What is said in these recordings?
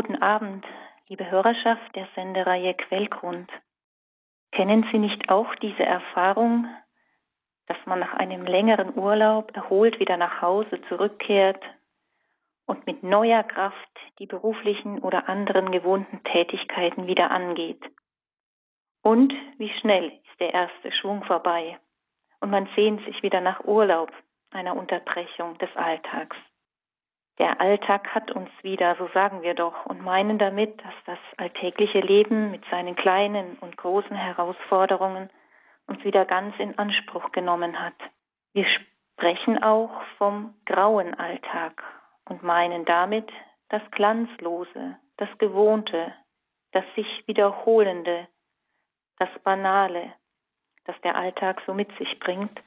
Guten Abend, liebe Hörerschaft der Sendereihe Quellgrund. Kennen Sie nicht auch diese Erfahrung, dass man nach einem längeren Urlaub erholt wieder nach Hause zurückkehrt und mit neuer Kraft die beruflichen oder anderen gewohnten Tätigkeiten wieder angeht? Und wie schnell ist der erste Schwung vorbei und man sehnt sich wieder nach Urlaub, einer Unterbrechung des Alltags. Der Alltag hat uns wieder, so sagen wir doch, und meinen damit, dass das alltägliche Leben mit seinen kleinen und großen Herausforderungen uns wieder ganz in Anspruch genommen hat. Wir sprechen auch vom grauen Alltag und meinen damit das Glanzlose, das Gewohnte, das sich Wiederholende, das Banale, das der Alltag so mit sich bringt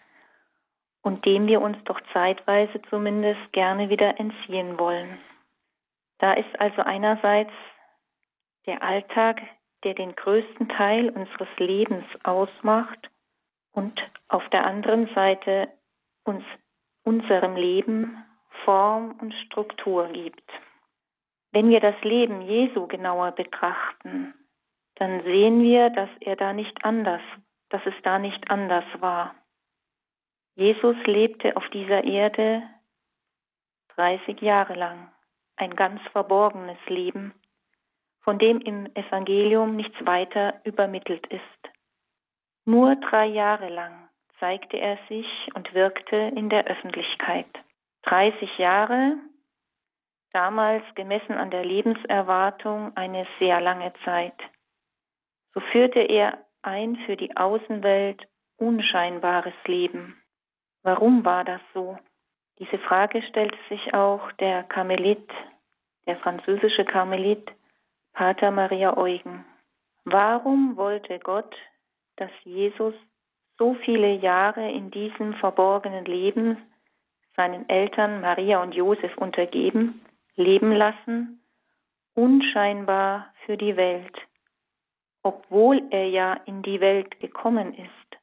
und dem wir uns doch zeitweise zumindest gerne wieder entziehen wollen. Da ist also einerseits der Alltag, der den größten Teil unseres Lebens ausmacht und auf der anderen Seite uns unserem Leben Form und Struktur gibt. Wenn wir das Leben Jesu genauer betrachten, dann sehen wir, dass er da nicht anders, dass es da nicht anders war. Jesus lebte auf dieser Erde 30 Jahre lang, ein ganz verborgenes Leben, von dem im Evangelium nichts weiter übermittelt ist. Nur drei Jahre lang zeigte er sich und wirkte in der Öffentlichkeit. 30 Jahre, damals gemessen an der Lebenserwartung eine sehr lange Zeit. So führte er ein für die Außenwelt unscheinbares Leben. Warum war das so? Diese Frage stellte sich auch der Karmelit, der französische Karmelit Pater Maria Eugen. Warum wollte Gott, dass Jesus so viele Jahre in diesem verborgenen Leben seinen Eltern Maria und Josef untergeben, leben lassen, unscheinbar für die Welt, obwohl er ja in die Welt gekommen ist?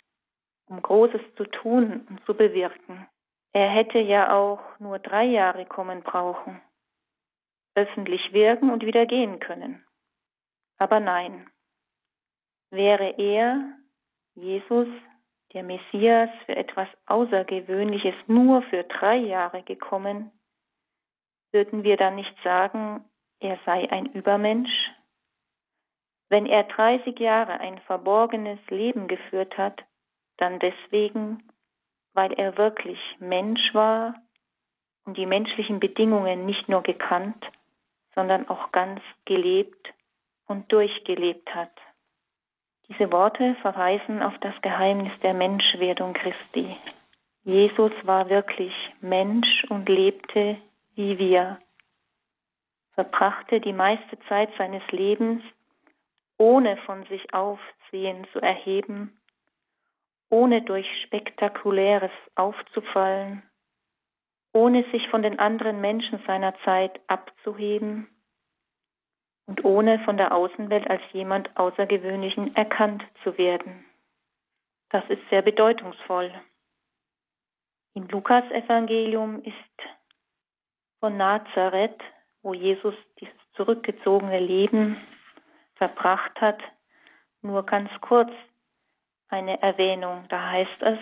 Um Großes zu tun und zu bewirken. Er hätte ja auch nur drei Jahre kommen brauchen, öffentlich wirken und wieder gehen können. Aber nein, wäre er, Jesus, der Messias, für etwas Außergewöhnliches nur für drei Jahre gekommen, würden wir dann nicht sagen, er sei ein Übermensch? Wenn er 30 Jahre ein verborgenes Leben geführt hat, dann deswegen, weil er wirklich Mensch war und die menschlichen Bedingungen nicht nur gekannt, sondern auch ganz gelebt und durchgelebt hat. Diese Worte verweisen auf das Geheimnis der Menschwerdung Christi. Jesus war wirklich Mensch und lebte wie wir, verbrachte die meiste Zeit seines Lebens, ohne von sich aufsehen zu erheben ohne durch Spektakuläres aufzufallen, ohne sich von den anderen Menschen seiner Zeit abzuheben und ohne von der Außenwelt als jemand Außergewöhnlichen erkannt zu werden. Das ist sehr bedeutungsvoll. Im Lukas-Evangelium ist von Nazareth, wo Jesus dieses zurückgezogene Leben verbracht hat, nur ganz kurz eine Erwähnung. Da heißt es,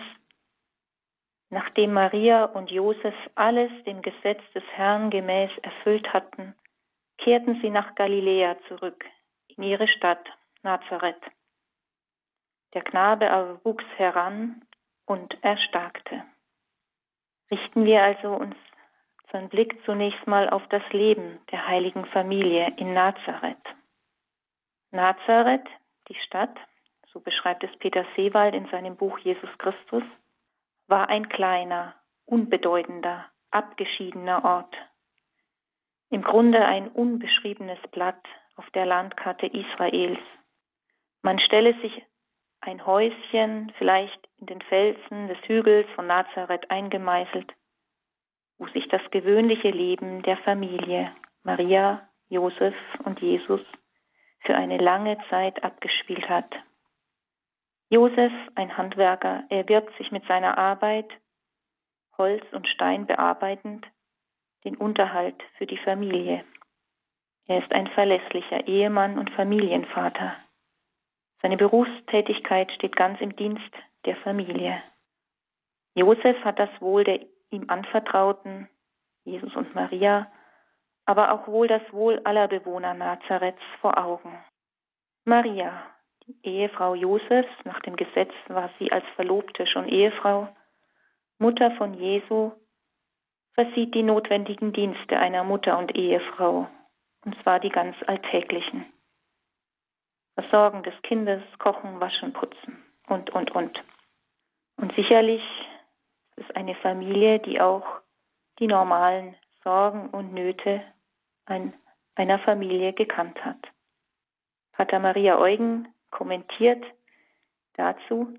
nachdem Maria und Josef alles dem Gesetz des Herrn gemäß erfüllt hatten, kehrten sie nach Galiläa zurück, in ihre Stadt Nazareth. Der Knabe aber wuchs heran und erstarkte. Richten wir also uns unseren Blick zunächst mal auf das Leben der heiligen Familie in Nazareth. Nazareth, die Stadt, so beschreibt es Peter Seewald in seinem Buch Jesus Christus, war ein kleiner, unbedeutender, abgeschiedener Ort. Im Grunde ein unbeschriebenes Blatt auf der Landkarte Israels. Man stelle sich ein Häuschen vielleicht in den Felsen des Hügels von Nazareth eingemeißelt, wo sich das gewöhnliche Leben der Familie Maria, Josef und Jesus für eine lange Zeit abgespielt hat. Josef, ein Handwerker, erwirbt sich mit seiner Arbeit, Holz und Stein bearbeitend, den Unterhalt für die Familie. Er ist ein verlässlicher Ehemann und Familienvater. Seine Berufstätigkeit steht ganz im Dienst der Familie. Josef hat das Wohl der ihm anvertrauten, Jesus und Maria, aber auch wohl das Wohl aller Bewohner Nazareths vor Augen. Maria, Ehefrau Josefs, nach dem Gesetz war sie als Verlobte schon Ehefrau, Mutter von Jesu, versieht die notwendigen Dienste einer Mutter und Ehefrau, und zwar die ganz alltäglichen. Versorgen des Kindes, kochen, waschen, putzen und, und, und. Und sicherlich ist eine Familie, die auch die normalen Sorgen und Nöte einer Familie gekannt hat. Pater Maria Eugen kommentiert dazu,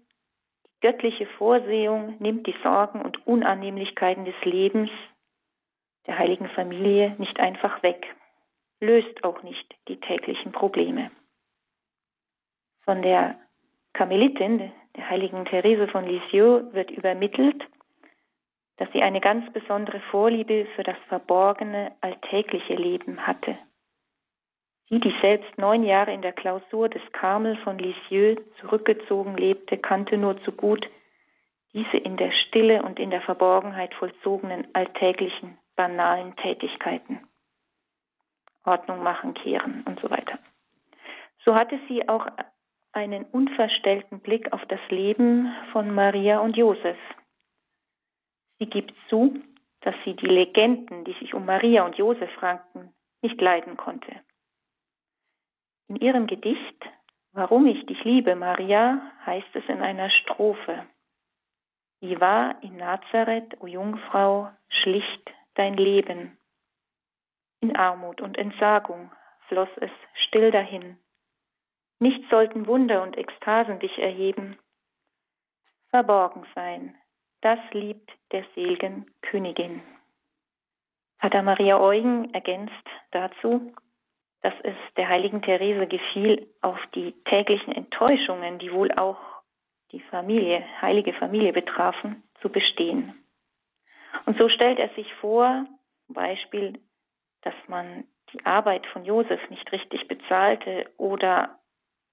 die göttliche Vorsehung nimmt die Sorgen und Unannehmlichkeiten des Lebens der heiligen Familie nicht einfach weg, löst auch nicht die täglichen Probleme. Von der Karmelitin, der heiligen Therese von Lisieux, wird übermittelt, dass sie eine ganz besondere Vorliebe für das verborgene, alltägliche Leben hatte. Sie, die selbst neun Jahre in der Klausur des Karmel von Lisieux zurückgezogen lebte, kannte nur zu gut diese in der Stille und in der Verborgenheit vollzogenen alltäglichen, banalen Tätigkeiten. Ordnung machen, kehren und so weiter. So hatte sie auch einen unverstellten Blick auf das Leben von Maria und Josef, Sie gibt zu, dass sie die Legenden, die sich um Maria und Josef ranken, nicht leiden konnte. In ihrem Gedicht Warum ich dich liebe, Maria, heißt es in einer Strophe. Wie war in Nazareth, o Jungfrau, schlicht dein Leben. In Armut und Entsagung floss es still dahin. Nicht sollten Wunder und Ekstasen dich erheben. Verborgen sein, das liebt der seligen Königin. Pater Maria Eugen ergänzt dazu, dass es der heiligen Therese gefiel, auf die täglichen Enttäuschungen, die wohl auch die Familie, heilige Familie betrafen, zu bestehen. Und so stellt er sich vor, zum Beispiel, dass man die Arbeit von Josef nicht richtig bezahlte oder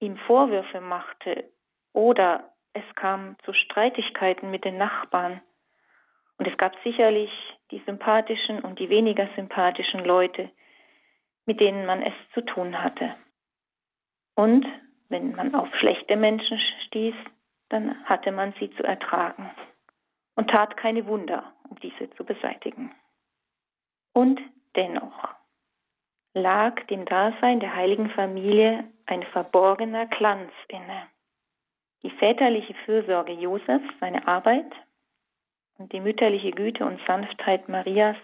ihm Vorwürfe machte oder es kam zu Streitigkeiten mit den Nachbarn. Und es gab sicherlich die sympathischen und die weniger sympathischen Leute, mit denen man es zu tun hatte. Und wenn man auf schlechte Menschen stieß, dann hatte man sie zu ertragen und tat keine Wunder, um diese zu beseitigen. Und dennoch lag dem Dasein der heiligen Familie ein verborgener Glanz inne. Die väterliche Fürsorge Josefs, seine Arbeit und die mütterliche Güte und Sanftheit Marias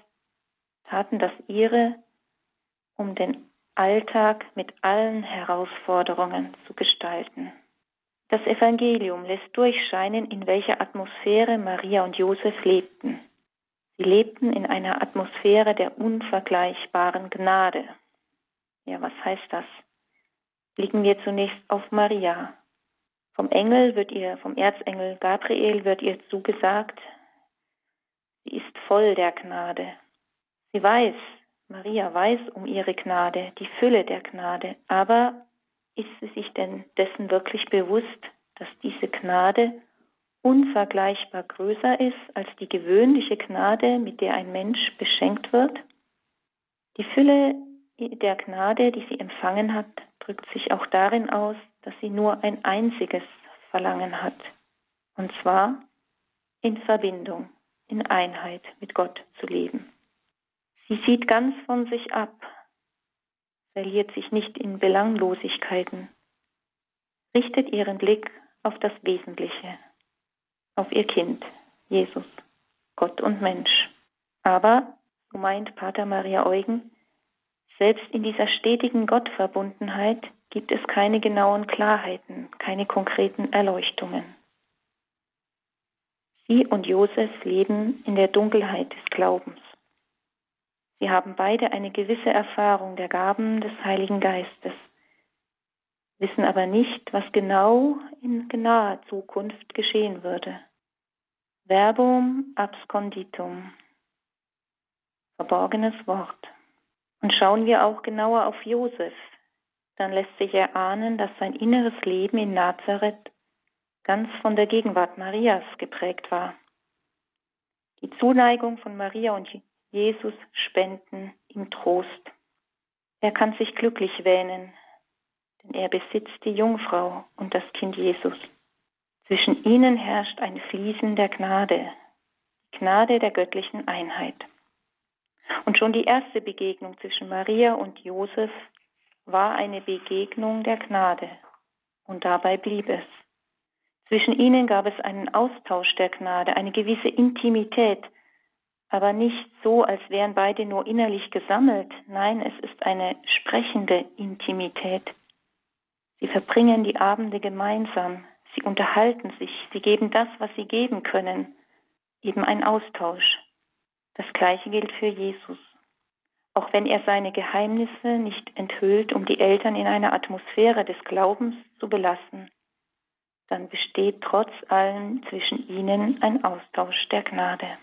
taten das ihre, um den Alltag mit allen Herausforderungen zu gestalten. Das Evangelium lässt durchscheinen, in welcher Atmosphäre Maria und Josef lebten. Sie lebten in einer Atmosphäre der unvergleichbaren Gnade. Ja, was heißt das? Blicken wir zunächst auf Maria. Vom Engel wird ihr, vom Erzengel Gabriel wird ihr zugesagt, sie ist voll der Gnade. Sie weiß, Maria weiß um ihre Gnade, die Fülle der Gnade, aber ist sie sich denn dessen wirklich bewusst, dass diese Gnade unvergleichbar größer ist als die gewöhnliche Gnade, mit der ein Mensch beschenkt wird? Die Fülle der Gnade, die sie empfangen hat, drückt sich auch darin aus, dass sie nur ein einziges Verlangen hat, und zwar in Verbindung, in Einheit mit Gott zu leben. Sie sieht ganz von sich ab, verliert sich nicht in Belanglosigkeiten, richtet ihren Blick auf das Wesentliche, auf ihr Kind, Jesus, Gott und Mensch. Aber, so meint Pater Maria Eugen, selbst in dieser stetigen Gottverbundenheit gibt es keine genauen Klarheiten, keine konkreten Erleuchtungen. Sie und Josef leben in der Dunkelheit des Glaubens. Sie haben beide eine gewisse Erfahrung der Gaben des Heiligen Geistes, wissen aber nicht, was genau in naher Zukunft geschehen würde. Verbum absconditum. Verborgenes Wort. Und schauen wir auch genauer auf Josef, dann lässt sich erahnen, dass sein inneres Leben in Nazareth ganz von der Gegenwart Marias geprägt war. Die Zuneigung von Maria und Jesus spenden ihm Trost. Er kann sich glücklich wähnen, denn er besitzt die Jungfrau und das Kind Jesus. Zwischen ihnen herrscht ein Fließen der Gnade, die Gnade der göttlichen Einheit. Und schon die erste Begegnung zwischen Maria und Josef war eine Begegnung der Gnade, und dabei blieb es. Zwischen ihnen gab es einen Austausch der Gnade, eine gewisse Intimität, aber nicht so, als wären beide nur innerlich gesammelt. Nein, es ist eine sprechende Intimität. Sie verbringen die Abende gemeinsam, sie unterhalten sich, sie geben das, was sie geben können, eben ein Austausch. Das gleiche gilt für Jesus. Auch wenn er seine Geheimnisse nicht enthüllt, um die Eltern in einer Atmosphäre des Glaubens zu belassen, dann besteht trotz allem zwischen ihnen ein Austausch der Gnade.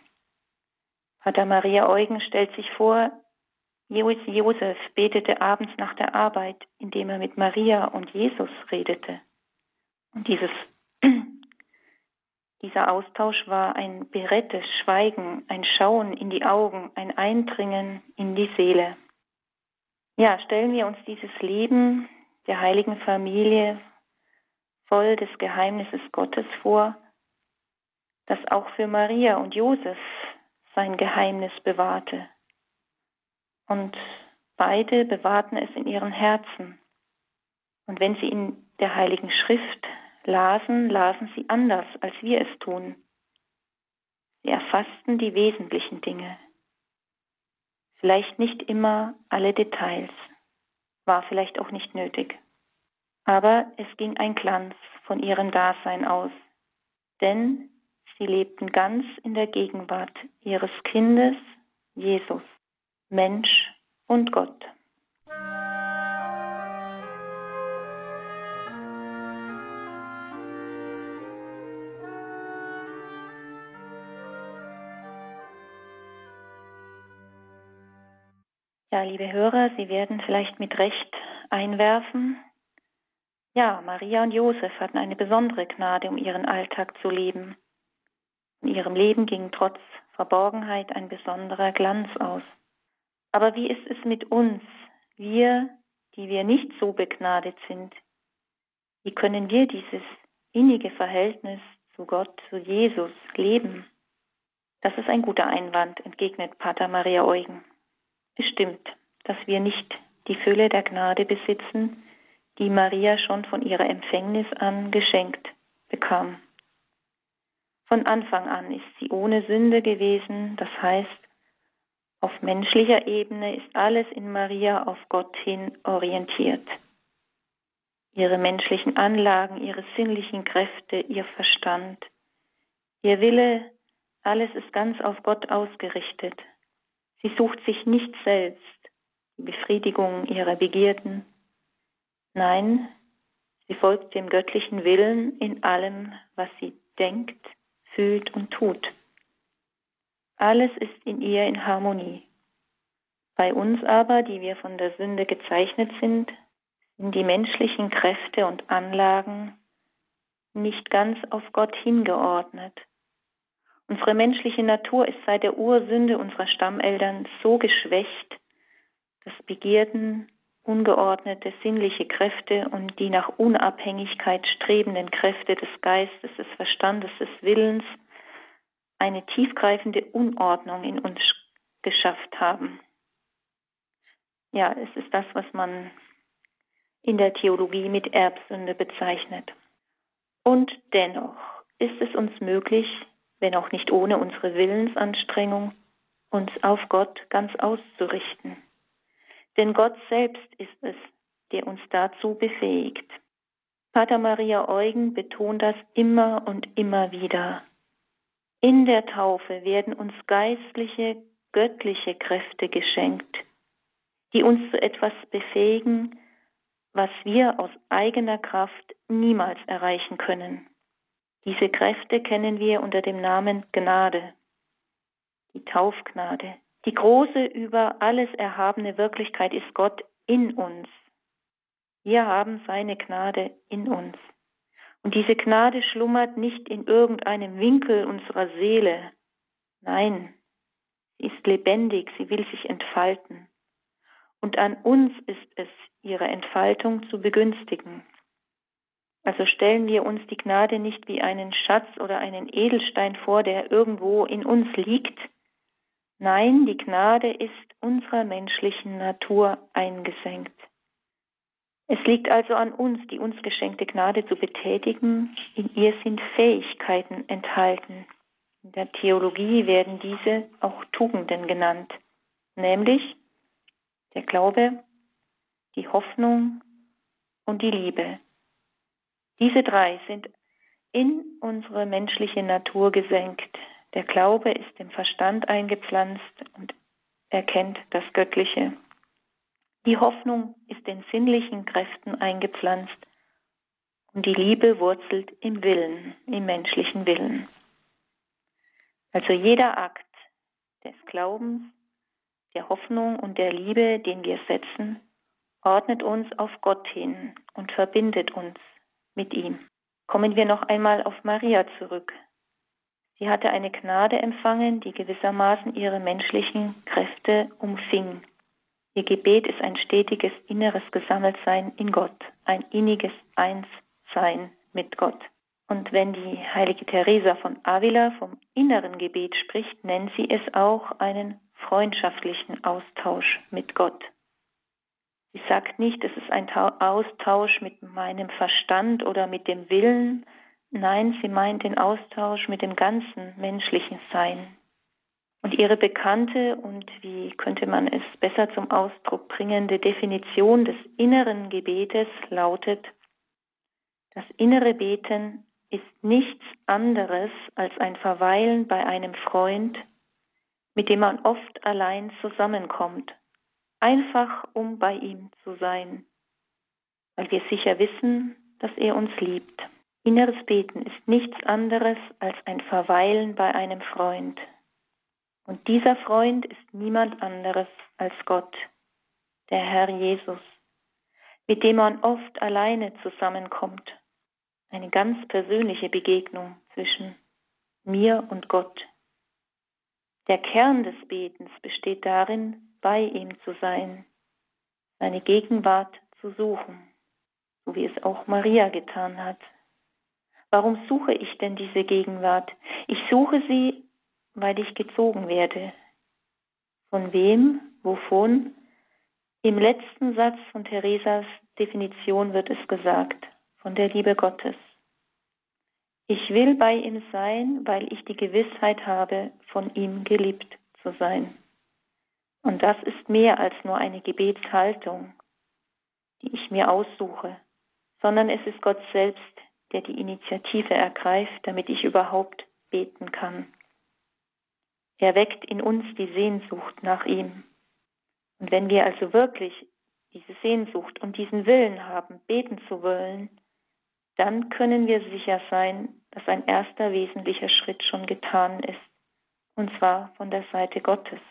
Pater Maria Eugen stellt sich vor, Josef betete abends nach der Arbeit, indem er mit Maria und Jesus redete. Und dieses, dieser Austausch war ein berettes Schweigen, ein Schauen in die Augen, ein Eindringen in die Seele. Ja, stellen wir uns dieses Leben der heiligen Familie voll des Geheimnisses Gottes vor, das auch für Maria und Josef sein Geheimnis bewahrte. Und beide bewahrten es in ihren Herzen. Und wenn sie in der Heiligen Schrift lasen, lasen sie anders, als wir es tun. Sie erfassten die wesentlichen Dinge. Vielleicht nicht immer alle Details, war vielleicht auch nicht nötig. Aber es ging ein Glanz von ihrem Dasein aus, denn Sie lebten ganz in der Gegenwart ihres Kindes, Jesus, Mensch und Gott. Ja, liebe Hörer, Sie werden vielleicht mit Recht einwerfen. Ja, Maria und Josef hatten eine besondere Gnade, um ihren Alltag zu leben. In ihrem Leben ging trotz Verborgenheit ein besonderer Glanz aus. Aber wie ist es mit uns, wir, die wir nicht so begnadet sind? Wie können wir dieses innige Verhältnis zu Gott, zu Jesus leben? Das ist ein guter Einwand, entgegnet Pater Maria Eugen. Bestimmt, dass wir nicht die Fülle der Gnade besitzen, die Maria schon von ihrer Empfängnis an geschenkt bekam. Von Anfang an ist sie ohne Sünde gewesen, das heißt, auf menschlicher Ebene ist alles in Maria auf Gott hin orientiert. Ihre menschlichen Anlagen, ihre sinnlichen Kräfte, ihr Verstand, ihr Wille, alles ist ganz auf Gott ausgerichtet. Sie sucht sich nicht selbst die Befriedigung ihrer Begierden. Nein, sie folgt dem göttlichen Willen in allem, was sie denkt, fühlt und tut. Alles ist in ihr in Harmonie. Bei uns aber, die wir von der Sünde gezeichnet sind, sind die menschlichen Kräfte und Anlagen nicht ganz auf Gott hingeordnet. Unsere menschliche Natur ist seit der Ursünde unserer Stammeltern so geschwächt, dass Begierden, ungeordnete sinnliche Kräfte und die nach Unabhängigkeit strebenden Kräfte des Geistes, des Verstandes, des Willens eine tiefgreifende Unordnung in uns geschafft haben. Ja, es ist das, was man in der Theologie mit Erbsünde bezeichnet. Und dennoch ist es uns möglich, wenn auch nicht ohne unsere Willensanstrengung, uns auf Gott ganz auszurichten. Denn Gott selbst ist es, der uns dazu befähigt. Pater Maria Eugen betont das immer und immer wieder. In der Taufe werden uns geistliche, göttliche Kräfte geschenkt, die uns zu etwas befähigen, was wir aus eigener Kraft niemals erreichen können. Diese Kräfte kennen wir unter dem Namen Gnade, die Taufgnade, Die große, über alles erhabene Wirklichkeit ist Gott in uns. Wir haben seine Gnade in uns. Und diese Gnade schlummert nicht in irgendeinem Winkel unserer Seele. Nein, sie ist lebendig, sie will sich entfalten. Und an uns ist es, ihre Entfaltung zu begünstigen. Also stellen wir uns die Gnade nicht wie einen Schatz oder einen Edelstein vor, der irgendwo in uns liegt. Nein, die Gnade ist unserer menschlichen Natur eingesenkt. Es liegt also an uns, die uns geschenkte Gnade zu betätigen. In ihr sind Fähigkeiten enthalten. In der Theologie werden diese auch Tugenden genannt, nämlich der Glaube, die Hoffnung und die Liebe. Diese drei sind in unsere menschliche Natur gesenkt. Der Glaube ist im Verstand eingepflanzt und erkennt das Göttliche. Die Hoffnung ist den sinnlichen Kräften eingepflanzt und die Liebe wurzelt im Willen, im menschlichen Willen. Also jeder Akt des Glaubens, der Hoffnung und der Liebe, den wir setzen, ordnet uns auf Gott hin und verbindet uns mit ihm. Kommen wir noch einmal auf Maria zurück. Sie hatte eine Gnade empfangen, die gewissermaßen ihre menschlichen Kräfte umfing Ihr Gebet ist ein stetiges inneres Gesammeltsein in Gott, ein inniges Einssein mit Gott. Und wenn die heilige Teresa von Avila vom inneren Gebet spricht, nennt sie es auch einen freundschaftlichen Austausch mit Gott. Sie sagt nicht, es ist ein Austausch mit meinem Verstand oder mit dem Willen, nein, sie meint den Austausch mit dem ganzen menschlichen Sein, und ihre bekannte und wie könnte man es besser zum Ausdruck bringende Definition des inneren Gebetes lautet, das innere Beten ist nichts anderes als ein Verweilen bei einem Freund, mit dem man oft allein zusammenkommt, einfach um bei ihm zu sein, weil wir sicher wissen, dass er uns liebt. Inneres Beten ist nichts anderes als ein Verweilen bei einem Freund, und dieser Freund ist niemand anderes als Gott, der Herr Jesus, mit dem man oft alleine zusammenkommt. Eine ganz persönliche Begegnung zwischen mir und Gott. Der Kern des Betens besteht darin, bei ihm zu sein, seine Gegenwart zu suchen, so wie es auch Maria getan hat. Warum suche ich denn diese Gegenwart? Ich suche sie, weil ich gezogen werde. Von wem, wovon? Im letzten Satz von Theresas Definition wird es gesagt, von der Liebe Gottes. Ich will bei ihm sein, weil ich die Gewissheit habe, von ihm geliebt zu sein. Und das ist mehr als nur eine Gebetshaltung, die ich mir aussuche, sondern es ist Gott selbst, der die Initiative ergreift, damit ich überhaupt beten kann. Er weckt in uns die Sehnsucht nach ihm. Und wenn wir also wirklich diese Sehnsucht und diesen Willen haben, beten zu wollen, dann können wir sicher sein, dass ein erster wesentlicher Schritt schon getan ist, und zwar von der Seite Gottes.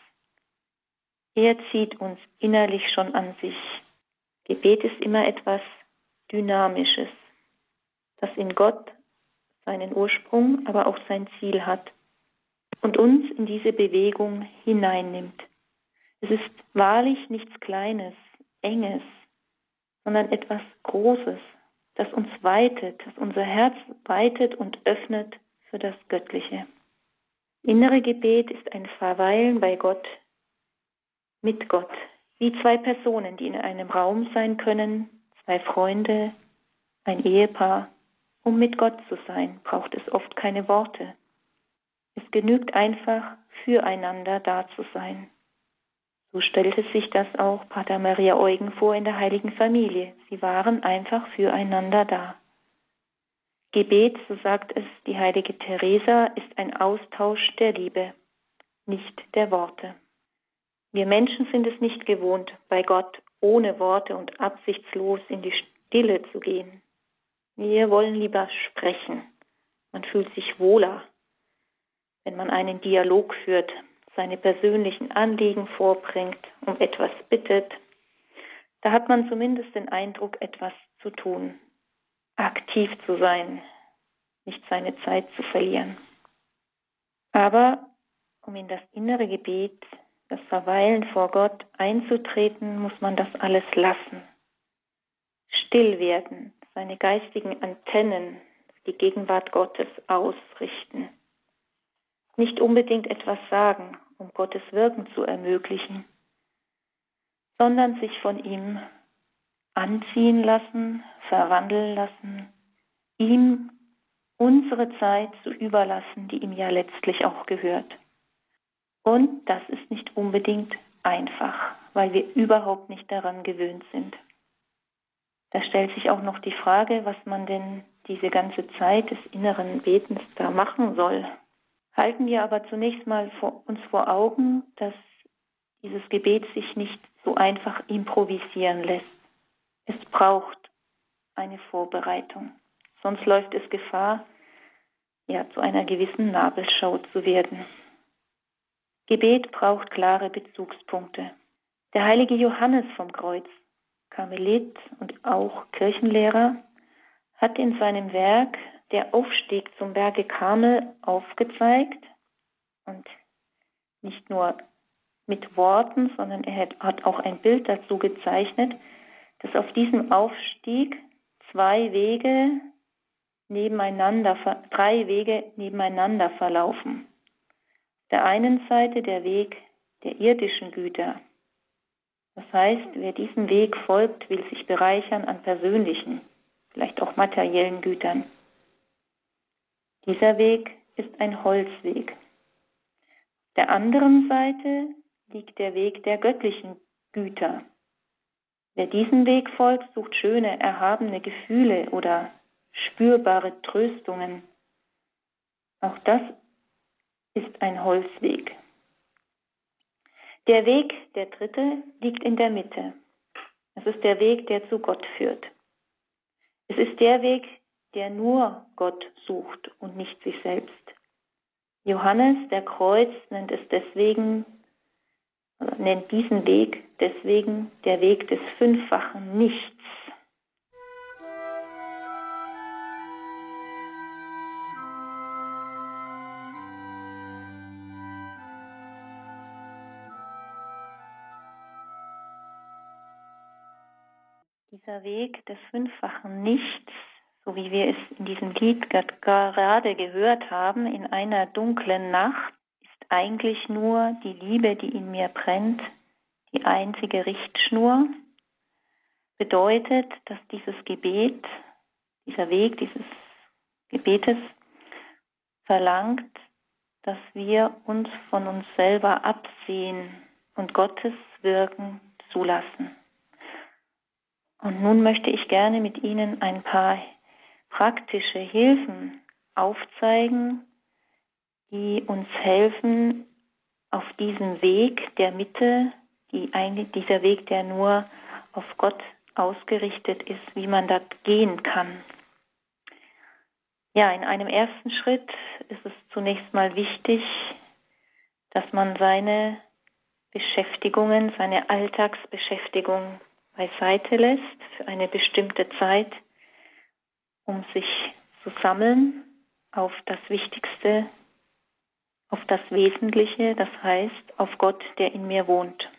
Er zieht uns innerlich schon an sich. Gebet ist immer etwas Dynamisches, das in Gott seinen Ursprung, aber auch sein Ziel hat und uns in diese Bewegung hineinnimmt. Es ist wahrlich nichts Kleines, Enges, sondern etwas Großes, das uns weitet, das unser Herz weitet und öffnet für das Göttliche. Innere Gebet ist ein Verweilen bei Gott, mit Gott, wie zwei Personen, die in einem Raum sein können, zwei Freunde, ein Ehepaar. Um mit Gott zu sein, braucht es oft keine Worte. Es genügt einfach, füreinander da zu sein. So stellte sich das auch Pater Maria Eugen vor in der heiligen Familie. Sie waren einfach füreinander da. Gebet, so sagt es die heilige Teresa, ist ein Austausch der Liebe, nicht der Worte. Wir Menschen sind es nicht gewohnt, bei Gott ohne Worte und absichtslos in die Stille zu gehen. Wir wollen lieber sprechen. Man fühlt sich wohler, wenn man einen Dialog führt, seine persönlichen Anliegen vorbringt, um etwas bittet, da hat man zumindest den Eindruck, etwas zu tun, aktiv zu sein, nicht seine Zeit zu verlieren. Aber um in das innere Gebet, das Verweilen vor Gott einzutreten, muss man das alles lassen. Still werden, seine geistigen Antennen die Gegenwart Gottes ausrichten. Nicht unbedingt etwas sagen, um Gottes Wirken zu ermöglichen, sondern sich von ihm anziehen lassen, verwandeln lassen, ihm unsere Zeit zu überlassen, die ihm ja letztlich auch gehört. Und das ist nicht unbedingt einfach, weil wir überhaupt nicht daran gewöhnt sind. Da stellt sich auch noch die Frage, was man denn diese ganze Zeit des inneren Betens da machen soll. Halten wir aber zunächst mal vor, uns vor Augen, dass dieses Gebet sich nicht so einfach improvisieren lässt. Es braucht eine Vorbereitung. Sonst läuft es Gefahr, ja, zu einer gewissen Nabelschau zu werden. Gebet braucht klare Bezugspunkte. Der heilige Johannes vom Kreuz, Karmelit und auch Kirchenlehrer, hat in seinem Werk Der Aufstieg zum Berge Karmel aufgezeigt und nicht nur mit Worten, sondern er hat auch ein Bild dazu gezeichnet, dass auf diesem Aufstieg zwei Wege nebeneinander, drei Wege nebeneinander verlaufen. Auf der einen Seite der Weg der irdischen Güter. Das heißt, wer diesem Weg folgt, will sich bereichern an persönlichen, vielleicht auch materiellen Gütern. Dieser Weg ist ein Holzweg. Auf der anderen Seite liegt der Weg der göttlichen Güter. Wer diesem Weg folgt, sucht schöne, erhabene Gefühle oder spürbare Tröstungen. Auch das ist ein Holzweg. Der Weg, der dritte, liegt in der Mitte. Es ist der Weg, der zu Gott führt. Es ist der Weg, der nur Gott sucht und nicht sich selbst. Johannes, der Kreuz, nennt es deswegen, nennt diesen Weg deswegen der Weg des fünffachen Nichts. Dieser Weg des fünffachen Nichts, so wie wir es in diesem Lied gerade gehört haben, in einer dunklen Nacht, ist eigentlich nur die Liebe, die in mir brennt, die einzige Richtschnur, bedeutet, dass dieses Gebet, dieser Weg dieses Gebetes verlangt, dass wir uns von uns selber absehen und Gottes Wirken zulassen. Und nun möchte ich gerne mit Ihnen ein paar praktische Hilfen aufzeigen, die uns helfen, auf diesem Weg der Mitte, die eigentlich dieser Weg, der nur auf Gott ausgerichtet ist, wie man da gehen kann. Ja, in einem ersten Schritt ist es zunächst mal wichtig, dass man seine Beschäftigungen, seine Alltagsbeschäftigung beiseite lässt für eine bestimmte Zeit, um sich zu sammeln auf das Wichtigste, auf das Wesentliche, das heißt auf Gott, der in mir wohnt.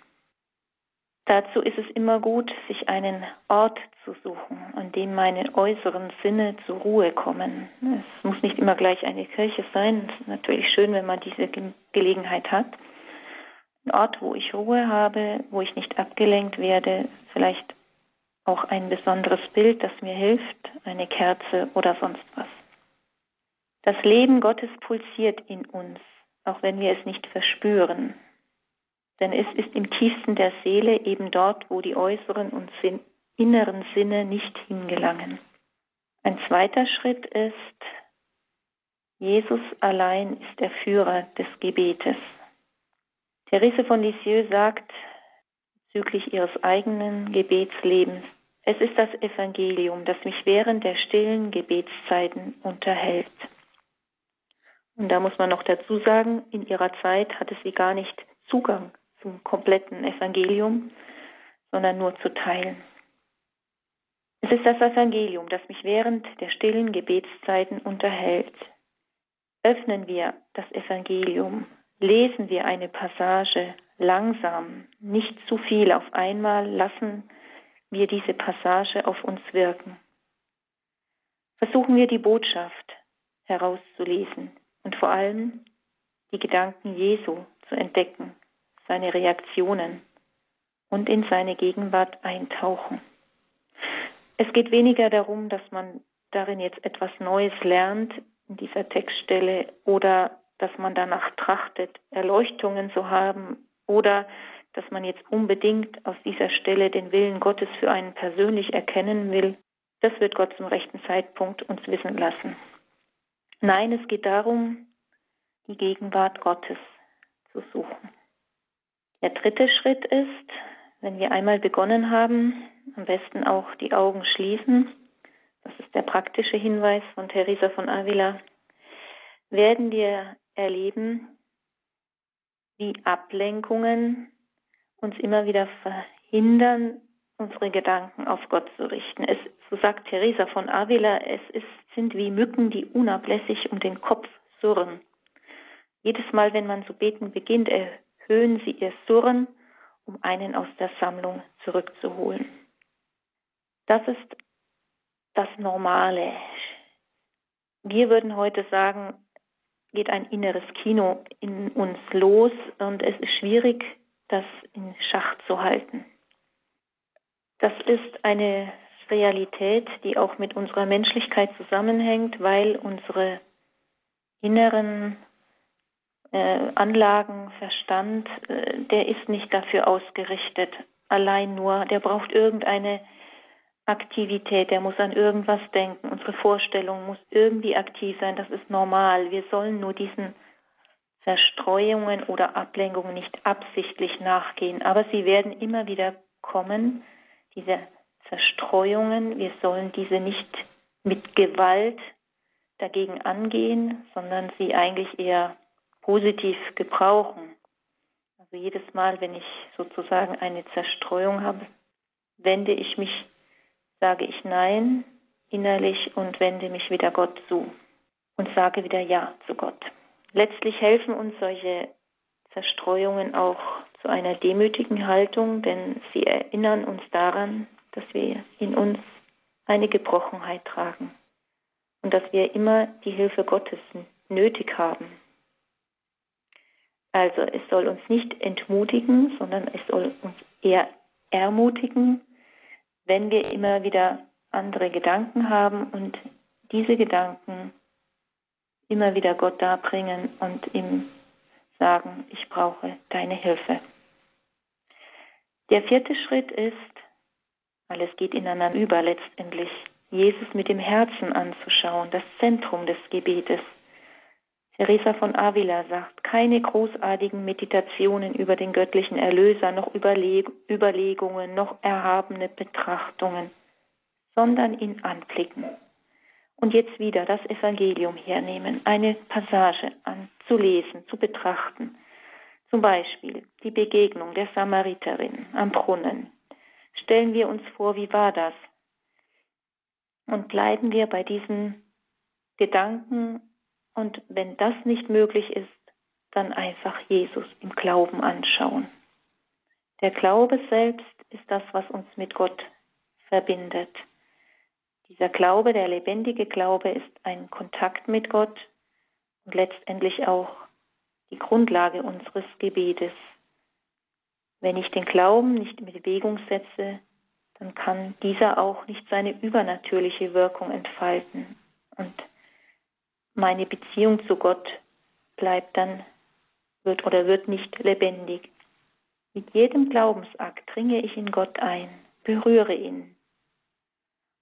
Dazu ist es immer gut, sich einen Ort zu suchen, an dem meine äußeren Sinne zur Ruhe kommen. Es muss nicht immer gleich eine Kirche sein. Es ist natürlich schön, wenn man diese Gelegenheit hat. Ein Ort, wo ich Ruhe habe, wo ich nicht abgelenkt werde, vielleicht auch ein besonderes Bild, das mir hilft, eine Kerze oder sonst was. Das Leben Gottes pulsiert in uns, auch wenn wir es nicht verspüren. Denn es ist im tiefsten der Seele eben dort, wo die äußeren und inneren Sinne nicht hingelangen. Ein zweiter Schritt ist, Jesus allein ist der Führer des Gebetes. Therese von Lisieux sagt bezüglich ihres eigenen Gebetslebens, es ist das Evangelium, das mich während der stillen Gebetszeiten unterhält. Und da muss man noch dazu sagen, in ihrer Zeit hatte sie gar nicht Zugang zum kompletten Evangelium, sondern nur zu Teilen. Es ist das Evangelium, das mich während der stillen Gebetszeiten unterhält. Öffnen wir das Evangelium, lesen wir eine Passage langsam, nicht zu viel auf einmal, lassen wir diese Passage auf uns wirken. Versuchen wir die Botschaft herauszulesen und vor allem die Gedanken Jesu zu entdecken, seine Reaktionen und in seine Gegenwart eintauchen. Es geht weniger darum, dass man darin jetzt etwas Neues lernt in dieser Textstelle oder dass man danach trachtet, Erleuchtungen zu haben oder dass man jetzt unbedingt aus dieser Stelle den Willen Gottes für einen persönlich erkennen will. Das wird Gott zum rechten Zeitpunkt uns wissen lassen. Nein, es geht darum, die Gegenwart Gottes zu suchen. Der dritte Schritt ist, wenn wir einmal begonnen haben, am besten auch die Augen schließen. Das ist der praktische Hinweis von Teresa von Avila. Werden wir erleben, wie Ablenkungen uns immer wieder verhindern, unsere Gedanken auf Gott zu richten. Es, so sagt Teresa von Avila, es ist, sind wie Mücken, die unablässig um den Kopf surren. Jedes Mal, wenn man zu beten beginnt, erhöhen sie ihr Surren, um einen aus der Sammlung zurückzuholen. Das ist das Normale. Wir würden heute sagen, geht ein inneres Kino in uns los und es ist schwierig, das in Schach zu halten. Das ist eine Realität, die auch mit unserer Menschlichkeit zusammenhängt, weil unsere inneren äh, Anlagen, Verstand, äh, der ist nicht dafür ausgerichtet, allein nur, der braucht irgendeine Aktivität, der muss an irgendwas denken, unsere Vorstellung muss irgendwie aktiv sein, das ist normal. Wir sollen nur diesen Zerstreuungen oder Ablenkungen nicht absichtlich nachgehen, aber sie werden immer wieder kommen, diese Zerstreuungen. Wir sollen diese nicht mit Gewalt dagegen angehen, sondern sie eigentlich eher positiv gebrauchen. Also jedes Mal, wenn ich sozusagen eine Zerstreuung habe, wende ich mich, sage ich Nein innerlich und wende mich wieder Gott zu und sage wieder Ja zu Gott. Letztlich helfen uns solche Zerstreuungen auch zu einer demütigen Haltung, denn sie erinnern uns daran, dass wir in uns eine Gebrochenheit tragen und dass wir immer die Hilfe Gottes nötig haben. Also es soll uns nicht entmutigen, sondern es soll uns eher ermutigen, wenn wir immer wieder andere Gedanken haben und diese Gedanken immer wieder Gott darbringen und ihm sagen, ich brauche deine Hilfe. Der vierte Schritt ist, alles geht ineinander über letztendlich, Jesus mit dem Herzen anzuschauen, das Zentrum des Gebetes. Teresa von Avila sagt, keine großartigen Meditationen über den göttlichen Erlöser, noch Überleg Überlegungen, noch erhabene Betrachtungen, sondern ihn anblicken und jetzt wieder das Evangelium hernehmen, eine Passage anzulesen, zu betrachten. Zum Beispiel die Begegnung der Samariterin am Brunnen. Stellen wir uns vor, wie war das? Und bleiben wir bei diesen Gedanken und wenn das nicht möglich ist, dann einfach Jesus im Glauben anschauen. Der Glaube selbst ist das, was uns mit Gott verbindet. Dieser Glaube, der lebendige Glaube, ist ein Kontakt mit Gott und letztendlich auch die Grundlage unseres Gebetes. Wenn ich den Glauben nicht in Bewegung setze, dann kann dieser auch nicht seine übernatürliche Wirkung entfalten. Und meine Beziehung zu Gott bleibt dann, wird oder wird nicht lebendig. Mit jedem Glaubensakt dringe ich in Gott ein, berühre ihn,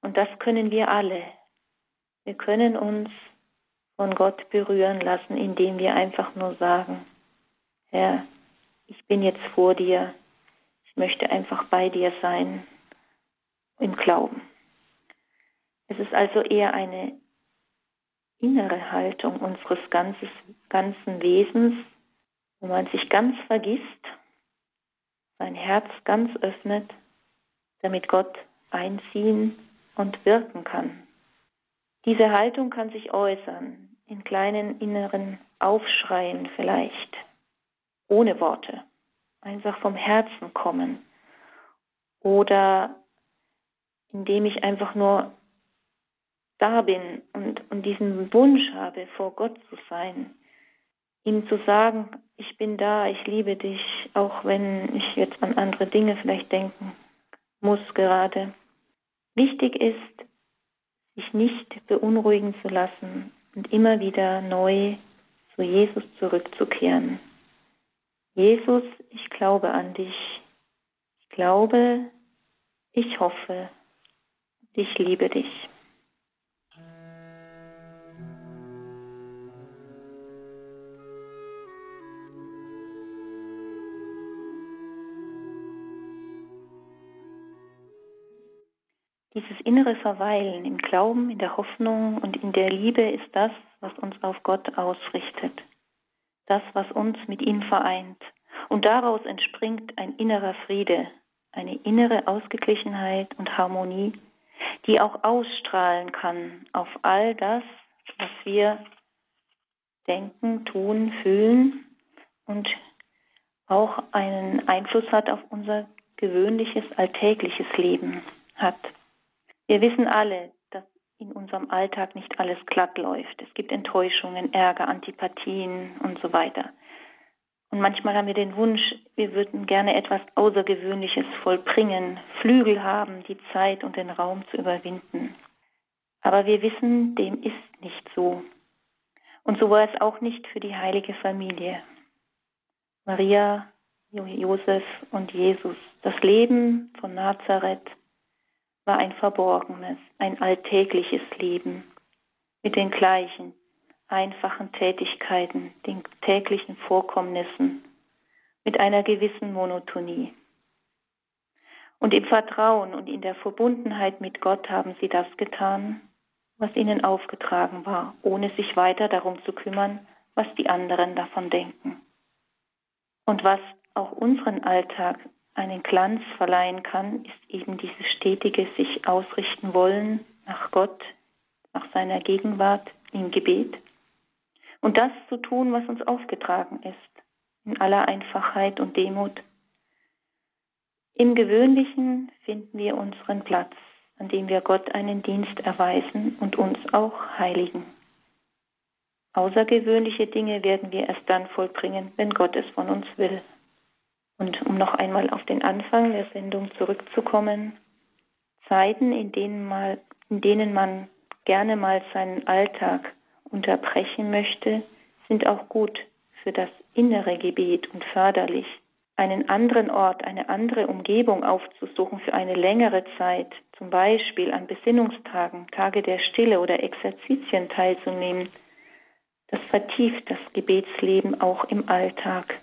und das können wir alle. Wir können uns von Gott berühren lassen, indem wir einfach nur sagen, Herr, ich bin jetzt vor dir, ich möchte einfach bei dir sein im Glauben. Es ist also eher eine innere Haltung unseres ganzes, ganzen Wesens, wo man sich ganz vergisst, sein Herz ganz öffnet, damit Gott einziehen und wirken kann. Diese Haltung kann sich äußern in kleinen inneren Aufschreien vielleicht, ohne Worte, einfach vom Herzen kommen oder indem ich einfach nur da bin und, und diesen Wunsch habe, vor Gott zu sein, ihm zu sagen, ich bin da, ich liebe dich, auch wenn ich jetzt an andere Dinge vielleicht denken muss gerade. Wichtig ist, sich nicht beunruhigen zu lassen und immer wieder neu zu Jesus zurückzukehren. Jesus, ich glaube an dich. Ich glaube, ich hoffe, ich liebe dich. Dieses innere Verweilen im Glauben, in der Hoffnung und in der Liebe ist das, was uns auf Gott ausrichtet, das, was uns mit ihm vereint. Und daraus entspringt ein innerer Friede, eine innere Ausgeglichenheit und Harmonie, die auch ausstrahlen kann auf all das, was wir denken, tun, fühlen und auch einen Einfluss hat auf unser gewöhnliches, alltägliches Leben hat. Wir wissen alle, dass in unserem Alltag nicht alles glatt läuft. Es gibt Enttäuschungen, Ärger, Antipathien und so weiter. Und manchmal haben wir den Wunsch, wir würden gerne etwas Außergewöhnliches vollbringen, Flügel haben, die Zeit und den Raum zu überwinden. Aber wir wissen, dem ist nicht so. Und so war es auch nicht für die heilige Familie. Maria, Josef und Jesus. Das Leben von Nazareth war ein verborgenes, ein alltägliches Leben mit den gleichen einfachen Tätigkeiten, den täglichen Vorkommnissen, mit einer gewissen Monotonie. Und im Vertrauen und in der Verbundenheit mit Gott haben sie das getan, was ihnen aufgetragen war, ohne sich weiter darum zu kümmern, was die anderen davon denken. Und was auch unseren Alltag einen Glanz verleihen kann, ist eben dieses stetige sich ausrichten wollen nach Gott, nach seiner Gegenwart im Gebet und das zu tun, was uns aufgetragen ist, in aller Einfachheit und Demut. Im Gewöhnlichen finden wir unseren Platz, an dem wir Gott einen Dienst erweisen und uns auch heiligen. Außergewöhnliche Dinge werden wir erst dann vollbringen, wenn Gott es von uns will. Und um noch einmal auf den Anfang der Sendung zurückzukommen, Zeiten, in denen, mal, in denen man gerne mal seinen Alltag unterbrechen möchte, sind auch gut für das innere Gebet und förderlich. Einen anderen Ort, eine andere Umgebung aufzusuchen für eine längere Zeit, zum Beispiel an Besinnungstagen, Tage der Stille oder Exerzitien teilzunehmen, das vertieft das Gebetsleben auch im Alltag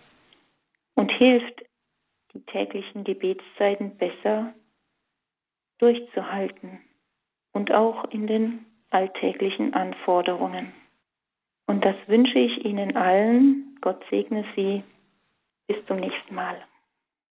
und hilft, die täglichen Gebetszeiten besser durchzuhalten und auch in den alltäglichen Anforderungen. Und das wünsche ich Ihnen allen. Gott segne Sie. Bis zum nächsten Mal.